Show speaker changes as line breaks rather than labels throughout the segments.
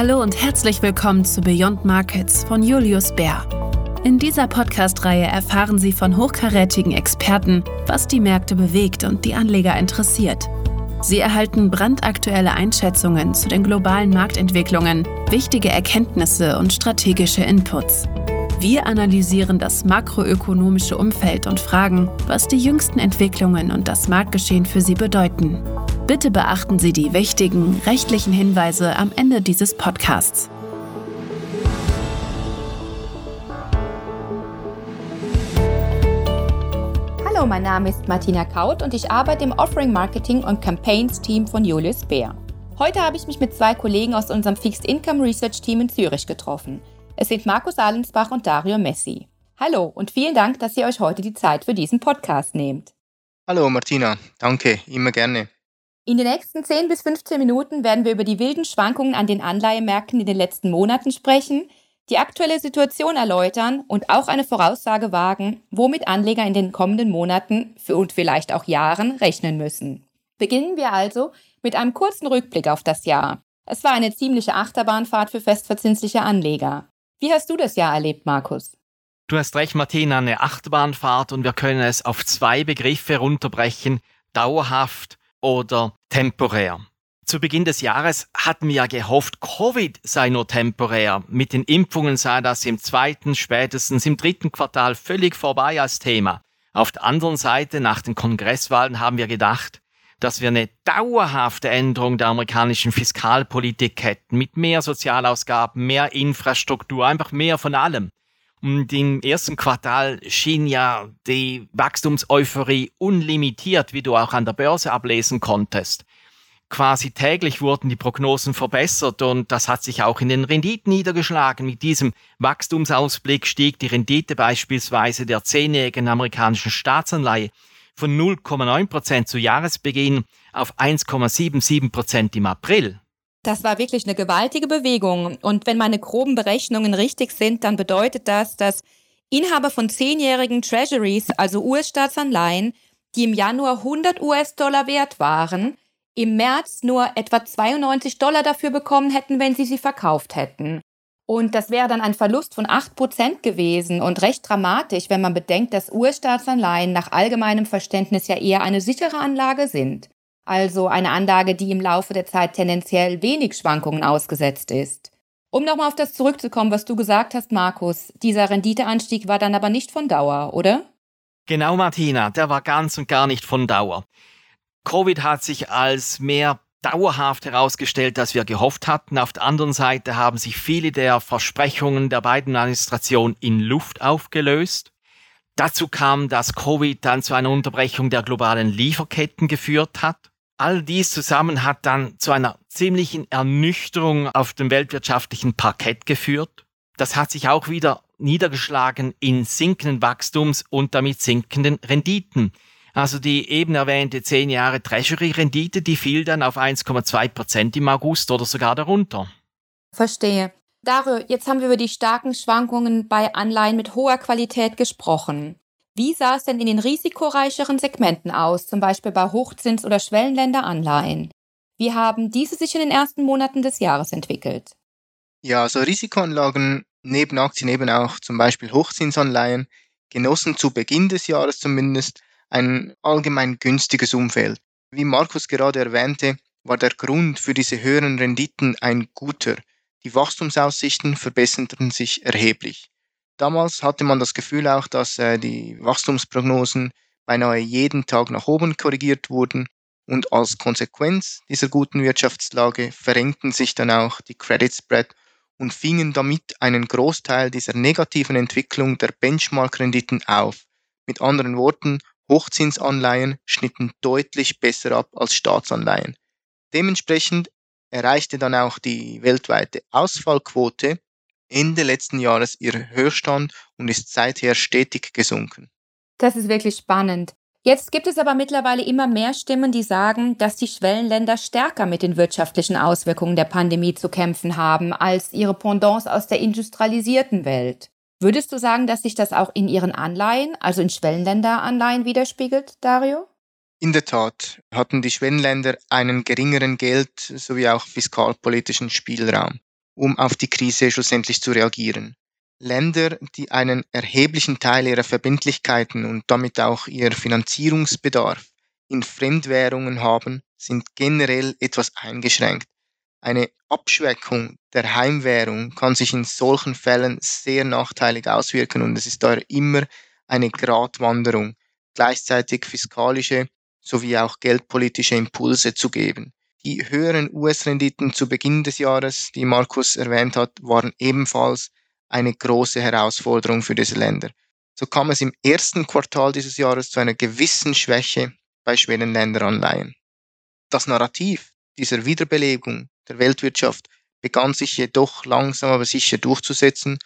Hallo und herzlich willkommen zu Beyond Markets von Julius Bär. In dieser Podcast-Reihe erfahren Sie von hochkarätigen Experten, was die Märkte bewegt und die Anleger interessiert. Sie erhalten brandaktuelle Einschätzungen zu den globalen Marktentwicklungen, wichtige Erkenntnisse und strategische Inputs. Wir analysieren das makroökonomische Umfeld und fragen, was die jüngsten Entwicklungen und das Marktgeschehen für Sie bedeuten. Bitte beachten Sie die wichtigen rechtlichen Hinweise am Ende dieses Podcasts.
Hallo, mein Name ist Martina Kaut und ich arbeite im Offering Marketing und Campaigns Team von Julius Bär. Heute habe ich mich mit zwei Kollegen aus unserem Fixed Income Research Team in Zürich getroffen. Es sind Markus Allensbach und Dario Messi. Hallo und vielen Dank, dass ihr euch heute die Zeit für diesen Podcast nehmt.
Hallo Martina, danke, immer gerne.
In den nächsten 10 bis 15 Minuten werden wir über die wilden Schwankungen an den Anleihemärkten in den letzten Monaten sprechen, die aktuelle Situation erläutern und auch eine Voraussage wagen, womit Anleger in den kommenden Monaten und vielleicht auch Jahren rechnen müssen. Beginnen wir also mit einem kurzen Rückblick auf das Jahr. Es war eine ziemliche Achterbahnfahrt für festverzinsliche Anleger. Wie hast du das Jahr erlebt, Markus?
Du hast recht, Martina, eine Achterbahnfahrt und wir können es auf zwei Begriffe runterbrechen, dauerhaft oder temporär. Zu Beginn des Jahres hatten wir ja gehofft, Covid sei nur temporär. Mit den Impfungen sei das im zweiten, spätestens im dritten Quartal völlig vorbei als Thema. Auf der anderen Seite, nach den Kongresswahlen haben wir gedacht, dass wir eine dauerhafte Änderung der amerikanischen Fiskalpolitik hätten, mit mehr Sozialausgaben, mehr Infrastruktur, einfach mehr von allem. Und im ersten Quartal schien ja die Wachstumseuphorie unlimitiert, wie du auch an der Börse ablesen konntest. Quasi täglich wurden die Prognosen verbessert und das hat sich auch in den Renditen niedergeschlagen. Mit diesem Wachstumsausblick stieg die Rendite beispielsweise der zehnjährigen amerikanischen Staatsanleihe von 0,9 Prozent zu Jahresbeginn auf 1,77 Prozent im April.
Das war wirklich eine gewaltige Bewegung. Und wenn meine groben Berechnungen richtig sind, dann bedeutet das, dass Inhaber von zehnjährigen Treasuries, also US-Staatsanleihen, die im Januar 100 US-Dollar wert waren, im März nur etwa 92 Dollar dafür bekommen hätten, wenn sie sie verkauft hätten. Und das wäre dann ein Verlust von 8% gewesen und recht dramatisch, wenn man bedenkt, dass US-Staatsanleihen nach allgemeinem Verständnis ja eher eine sichere Anlage sind. Also eine Anlage, die im Laufe der Zeit tendenziell wenig Schwankungen ausgesetzt ist. Um nochmal auf das zurückzukommen, was du gesagt hast, Markus, dieser Renditeanstieg war dann aber nicht von Dauer, oder?
Genau, Martina, der war ganz und gar nicht von Dauer. Covid hat sich als mehr dauerhaft herausgestellt, als wir gehofft hatten. Auf der anderen Seite haben sich viele der Versprechungen der beiden Administrationen in Luft aufgelöst. Dazu kam, dass Covid dann zu einer Unterbrechung der globalen Lieferketten geführt hat. All dies zusammen hat dann zu einer ziemlichen Ernüchterung auf dem weltwirtschaftlichen Parkett geführt. Das hat sich auch wieder niedergeschlagen in sinkenden Wachstums- und damit sinkenden Renditen. Also die eben erwähnte 10 Jahre Treasury-Rendite, die fiel dann auf 1,2 Prozent im August oder sogar darunter.
Verstehe. Dario, jetzt haben wir über die starken Schwankungen bei Anleihen mit hoher Qualität gesprochen. Wie sah es denn in den risikoreicheren Segmenten aus, zum Beispiel bei Hochzins- oder Schwellenländeranleihen? Wie haben diese sich in den ersten Monaten des Jahres entwickelt?
Ja, also Risikoanlagen neben Aktien eben auch zum Beispiel Hochzinsanleihen genossen zu Beginn des Jahres zumindest ein allgemein günstiges Umfeld. Wie Markus gerade erwähnte, war der Grund für diese höheren Renditen ein guter. Die Wachstumsaussichten verbesserten sich erheblich. Damals hatte man das Gefühl auch, dass äh, die Wachstumsprognosen beinahe jeden Tag nach oben korrigiert wurden und als Konsequenz dieser guten Wirtschaftslage verengten sich dann auch die Credit Spread und fingen damit einen Großteil dieser negativen Entwicklung der Benchmark-Renditen auf. Mit anderen Worten, Hochzinsanleihen schnitten deutlich besser ab als Staatsanleihen. Dementsprechend erreichte dann auch die weltweite Ausfallquote Ende letzten Jahres ihren Höchststand und ist seither stetig gesunken.
Das ist wirklich spannend. Jetzt gibt es aber mittlerweile immer mehr Stimmen, die sagen, dass die Schwellenländer stärker mit den wirtschaftlichen Auswirkungen der Pandemie zu kämpfen haben als ihre Pendants aus der industrialisierten Welt. Würdest du sagen, dass sich das auch in ihren Anleihen, also in Schwellenländeranleihen widerspiegelt, Dario?
In der Tat hatten die Schwellenländer einen geringeren Geld- sowie auch fiskalpolitischen Spielraum. Um auf die Krise schlussendlich zu reagieren. Länder, die einen erheblichen Teil ihrer Verbindlichkeiten und damit auch ihr Finanzierungsbedarf in Fremdwährungen haben, sind generell etwas eingeschränkt. Eine Abschwächung der Heimwährung kann sich in solchen Fällen sehr nachteilig auswirken und es ist daher immer eine Gratwanderung, gleichzeitig fiskalische sowie auch geldpolitische Impulse zu geben. Die höheren US-Renditen zu Beginn des Jahres, die Markus erwähnt hat, waren ebenfalls eine große Herausforderung für diese Länder. So kam es im ersten Quartal dieses Jahres zu einer gewissen Schwäche bei Schwellenländeranleihen. Das Narrativ dieser Wiederbelebung der Weltwirtschaft begann sich jedoch langsam aber sicher durchzusetzen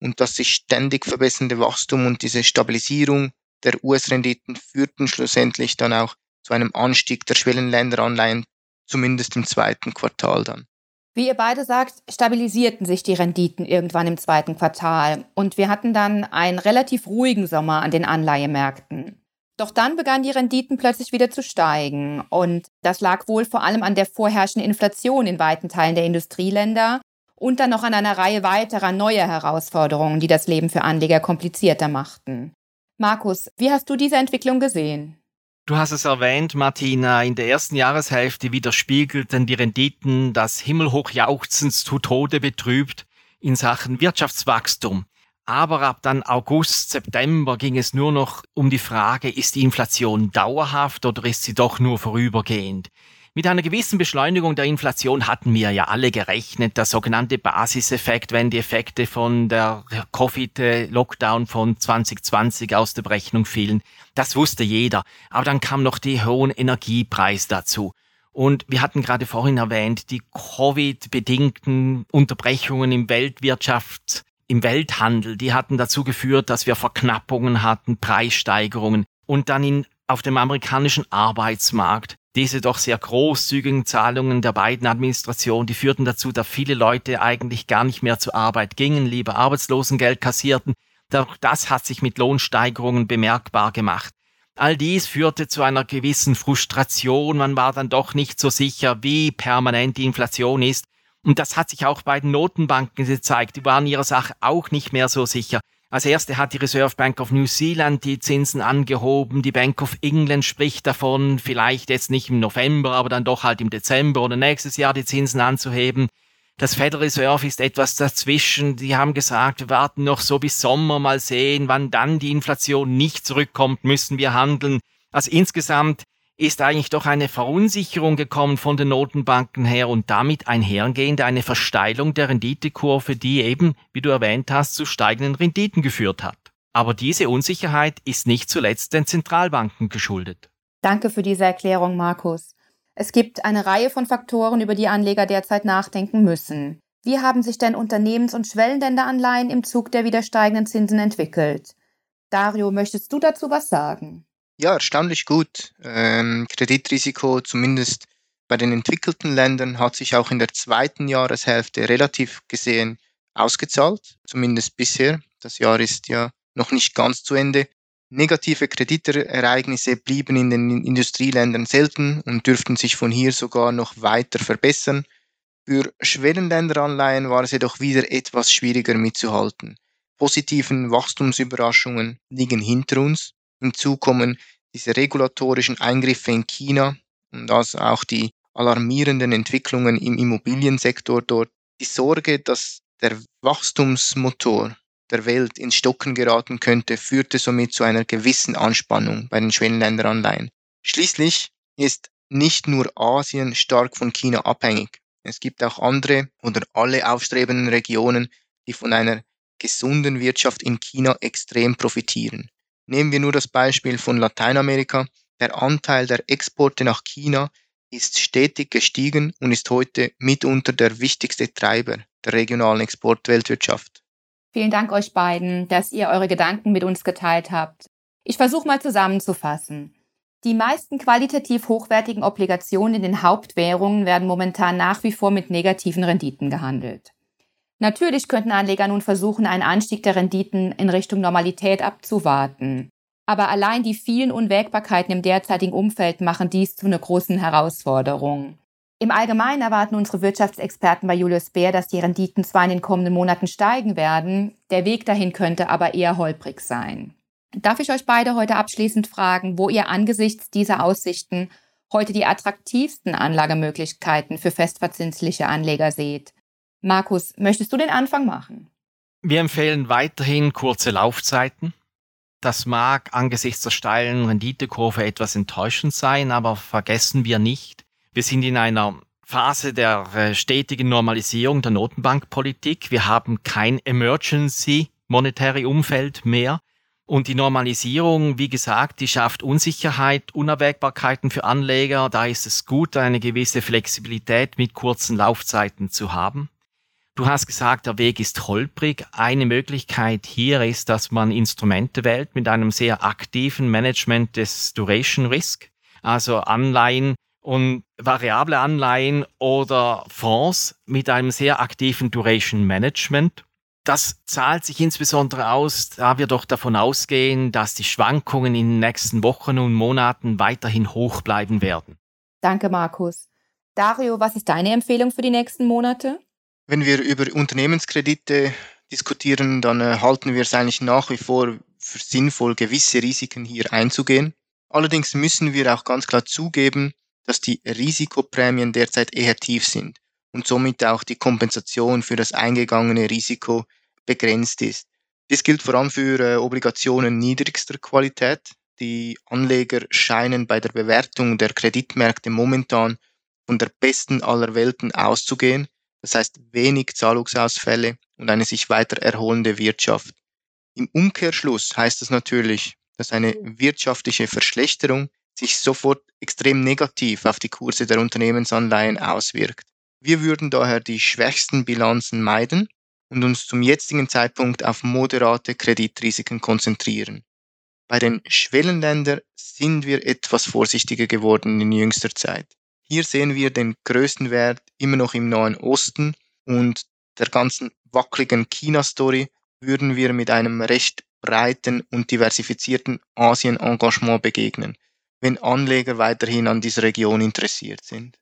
und das sich ständig verbessernde Wachstum und diese Stabilisierung der US-Renditen führten schlussendlich dann auch zu einem Anstieg der Schwellenländeranleihen, zumindest im zweiten Quartal dann.
Wie ihr beide sagt, stabilisierten sich die Renditen irgendwann im zweiten Quartal und wir hatten dann einen relativ ruhigen Sommer an den Anleihemärkten. Doch dann begannen die Renditen plötzlich wieder zu steigen und das lag wohl vor allem an der vorherrschenden Inflation in weiten Teilen der Industrieländer und dann noch an einer Reihe weiterer neuer Herausforderungen, die das Leben für Anleger komplizierter machten. Markus, wie hast du diese Entwicklung gesehen?
Du hast es erwähnt, Martina, in der ersten Jahreshälfte widerspiegelten die Renditen das himmelhochjauchzens zu Tode betrübt in Sachen Wirtschaftswachstum. Aber ab dann August, September ging es nur noch um die Frage, ist die Inflation dauerhaft oder ist sie doch nur vorübergehend? Mit einer gewissen Beschleunigung der Inflation hatten wir ja alle gerechnet. Der sogenannte Basiseffekt, wenn die Effekte von der Covid-Lockdown von 2020 aus der Berechnung fielen, das wusste jeder. Aber dann kam noch die hohen Energiepreis dazu. Und wir hatten gerade vorhin erwähnt, die Covid-bedingten Unterbrechungen im Weltwirtschaft, im Welthandel, die hatten dazu geführt, dass wir Verknappungen hatten, Preissteigerungen und dann in, auf dem amerikanischen Arbeitsmarkt diese doch sehr großzügigen Zahlungen der beiden Administrationen, die führten dazu, dass viele Leute eigentlich gar nicht mehr zur Arbeit gingen, lieber Arbeitslosengeld kassierten. Doch das hat sich mit Lohnsteigerungen bemerkbar gemacht. All dies führte zu einer gewissen Frustration. Man war dann doch nicht so sicher, wie permanent die Inflation ist. Und das hat sich auch bei den Notenbanken gezeigt. Die waren ihrer Sache auch nicht mehr so sicher. Als erste hat die Reserve Bank of New Zealand die Zinsen angehoben. Die Bank of England spricht davon, vielleicht jetzt nicht im November, aber dann doch halt im Dezember oder nächstes Jahr die Zinsen anzuheben. Das Federal Reserve ist etwas dazwischen. Die haben gesagt, wir warten noch so bis Sommer mal sehen, wann dann die Inflation nicht zurückkommt, müssen wir handeln. Also insgesamt ist eigentlich doch eine Verunsicherung gekommen von den Notenbanken her und damit einhergehend eine Versteilung der Renditekurve, die eben, wie du erwähnt hast, zu steigenden Renditen geführt hat. Aber diese Unsicherheit ist nicht zuletzt den Zentralbanken geschuldet.
Danke für diese Erklärung, Markus. Es gibt eine Reihe von Faktoren, über die Anleger derzeit nachdenken müssen. Wie haben sich denn Unternehmens- und Schwellenländeranleihen im Zug der wieder steigenden Zinsen entwickelt? Dario, möchtest du dazu was sagen?
Ja, erstaunlich gut. Ähm, Kreditrisiko, zumindest bei den entwickelten Ländern, hat sich auch in der zweiten Jahreshälfte relativ gesehen ausgezahlt, zumindest bisher. Das Jahr ist ja noch nicht ganz zu Ende. Negative Kreditereignisse blieben in den Industrieländern selten und dürften sich von hier sogar noch weiter verbessern. Für Schwellenländeranleihen war es jedoch wieder etwas schwieriger mitzuhalten. Positiven Wachstumsüberraschungen liegen hinter uns. Hinzu kommen diese regulatorischen Eingriffe in China und also auch die alarmierenden Entwicklungen im Immobiliensektor dort, die Sorge, dass der Wachstumsmotor der Welt ins Stocken geraten könnte, führte somit zu einer gewissen Anspannung bei den Schwellenländeranleihen. Schließlich ist nicht nur Asien stark von China abhängig. Es gibt auch andere oder alle aufstrebenden Regionen, die von einer gesunden Wirtschaft in China extrem profitieren. Nehmen wir nur das Beispiel von Lateinamerika. Der Anteil der Exporte nach China ist stetig gestiegen und ist heute mitunter der wichtigste Treiber der regionalen Exportweltwirtschaft.
Vielen Dank euch beiden, dass ihr eure Gedanken mit uns geteilt habt. Ich versuche mal zusammenzufassen. Die meisten qualitativ hochwertigen Obligationen in den Hauptwährungen werden momentan nach wie vor mit negativen Renditen gehandelt. Natürlich könnten Anleger nun versuchen, einen Anstieg der Renditen in Richtung Normalität abzuwarten. Aber allein die vielen Unwägbarkeiten im derzeitigen Umfeld machen dies zu einer großen Herausforderung. Im Allgemeinen erwarten unsere Wirtschaftsexperten bei Julius Baer, dass die Renditen zwar in den kommenden Monaten steigen werden, der Weg dahin könnte aber eher holprig sein. Darf ich euch beide heute abschließend fragen, wo ihr angesichts dieser Aussichten heute die attraktivsten Anlagemöglichkeiten für festverzinsliche Anleger seht? Markus, möchtest du den Anfang machen?
Wir empfehlen weiterhin kurze Laufzeiten. Das mag angesichts der steilen Renditekurve etwas enttäuschend sein, aber vergessen wir nicht, wir sind in einer Phase der äh, stetigen Normalisierung der Notenbankpolitik. Wir haben kein Emergency Monetary Umfeld mehr. Und die Normalisierung, wie gesagt, die schafft Unsicherheit, Unabwägbarkeiten für Anleger. Da ist es gut, eine gewisse Flexibilität mit kurzen Laufzeiten zu haben. Du hast gesagt, der Weg ist holprig. Eine Möglichkeit hier ist, dass man Instrumente wählt mit einem sehr aktiven Management des Duration Risk, also Anleihen, und variable Anleihen oder Fonds mit einem sehr aktiven Duration Management. Das zahlt sich insbesondere aus, da wir doch davon ausgehen, dass die Schwankungen in den nächsten Wochen und Monaten weiterhin hoch bleiben werden.
Danke, Markus. Dario, was ist deine Empfehlung für die nächsten Monate?
Wenn wir über Unternehmenskredite diskutieren, dann äh, halten wir es eigentlich nach wie vor für sinnvoll, gewisse Risiken hier einzugehen. Allerdings müssen wir auch ganz klar zugeben, dass die Risikoprämien derzeit eher tief sind und somit auch die Kompensation für das eingegangene Risiko begrenzt ist. Dies gilt vor allem für äh, Obligationen niedrigster Qualität. Die Anleger scheinen bei der Bewertung der Kreditmärkte momentan von der besten aller Welten auszugehen, das heißt wenig Zahlungsausfälle und eine sich weiter erholende Wirtschaft. Im Umkehrschluss heißt das natürlich, dass eine wirtschaftliche Verschlechterung sich sofort extrem negativ auf die Kurse der Unternehmensanleihen auswirkt. Wir würden daher die schwächsten Bilanzen meiden und uns zum jetzigen Zeitpunkt auf moderate Kreditrisiken konzentrieren. Bei den Schwellenländern sind wir etwas vorsichtiger geworden in jüngster Zeit. Hier sehen wir den größten Wert immer noch im Nahen Osten und der ganzen wackeligen China-Story würden wir mit einem recht breiten und diversifizierten Asien-Engagement begegnen wenn Anleger weiterhin an dieser Region interessiert sind.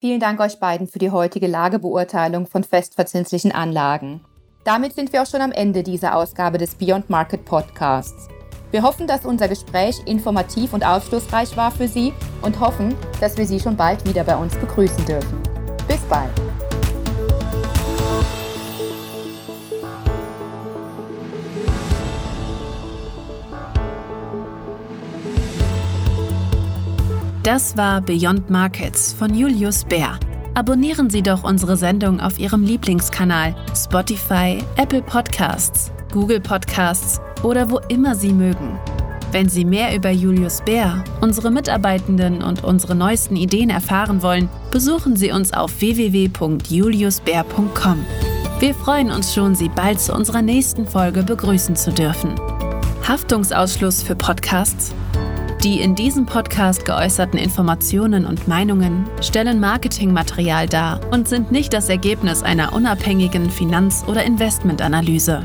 Vielen Dank euch beiden für die heutige Lagebeurteilung von festverzinslichen Anlagen. Damit sind wir auch schon am Ende dieser Ausgabe des Beyond Market Podcasts. Wir hoffen, dass unser Gespräch informativ und aufschlussreich war für Sie und hoffen, dass wir Sie schon bald wieder bei uns begrüßen dürfen. Bis bald!
Das war Beyond Markets von Julius Bär. Abonnieren Sie doch unsere Sendung auf Ihrem Lieblingskanal Spotify, Apple Podcasts, Google Podcasts oder wo immer Sie mögen. Wenn Sie mehr über Julius Bär, unsere Mitarbeitenden und unsere neuesten Ideen erfahren wollen, besuchen Sie uns auf www.juliusbär.com. Wir freuen uns schon, Sie bald zu unserer nächsten Folge begrüßen zu dürfen. Haftungsausschluss für Podcasts die in diesem Podcast geäußerten Informationen und Meinungen stellen Marketingmaterial dar und sind nicht das Ergebnis einer unabhängigen Finanz- oder Investmentanalyse.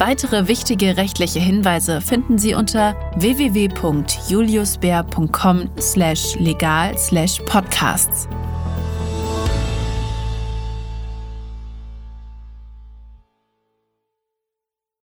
Weitere wichtige rechtliche Hinweise finden Sie unter www.juliusbär.com/legal/podcasts.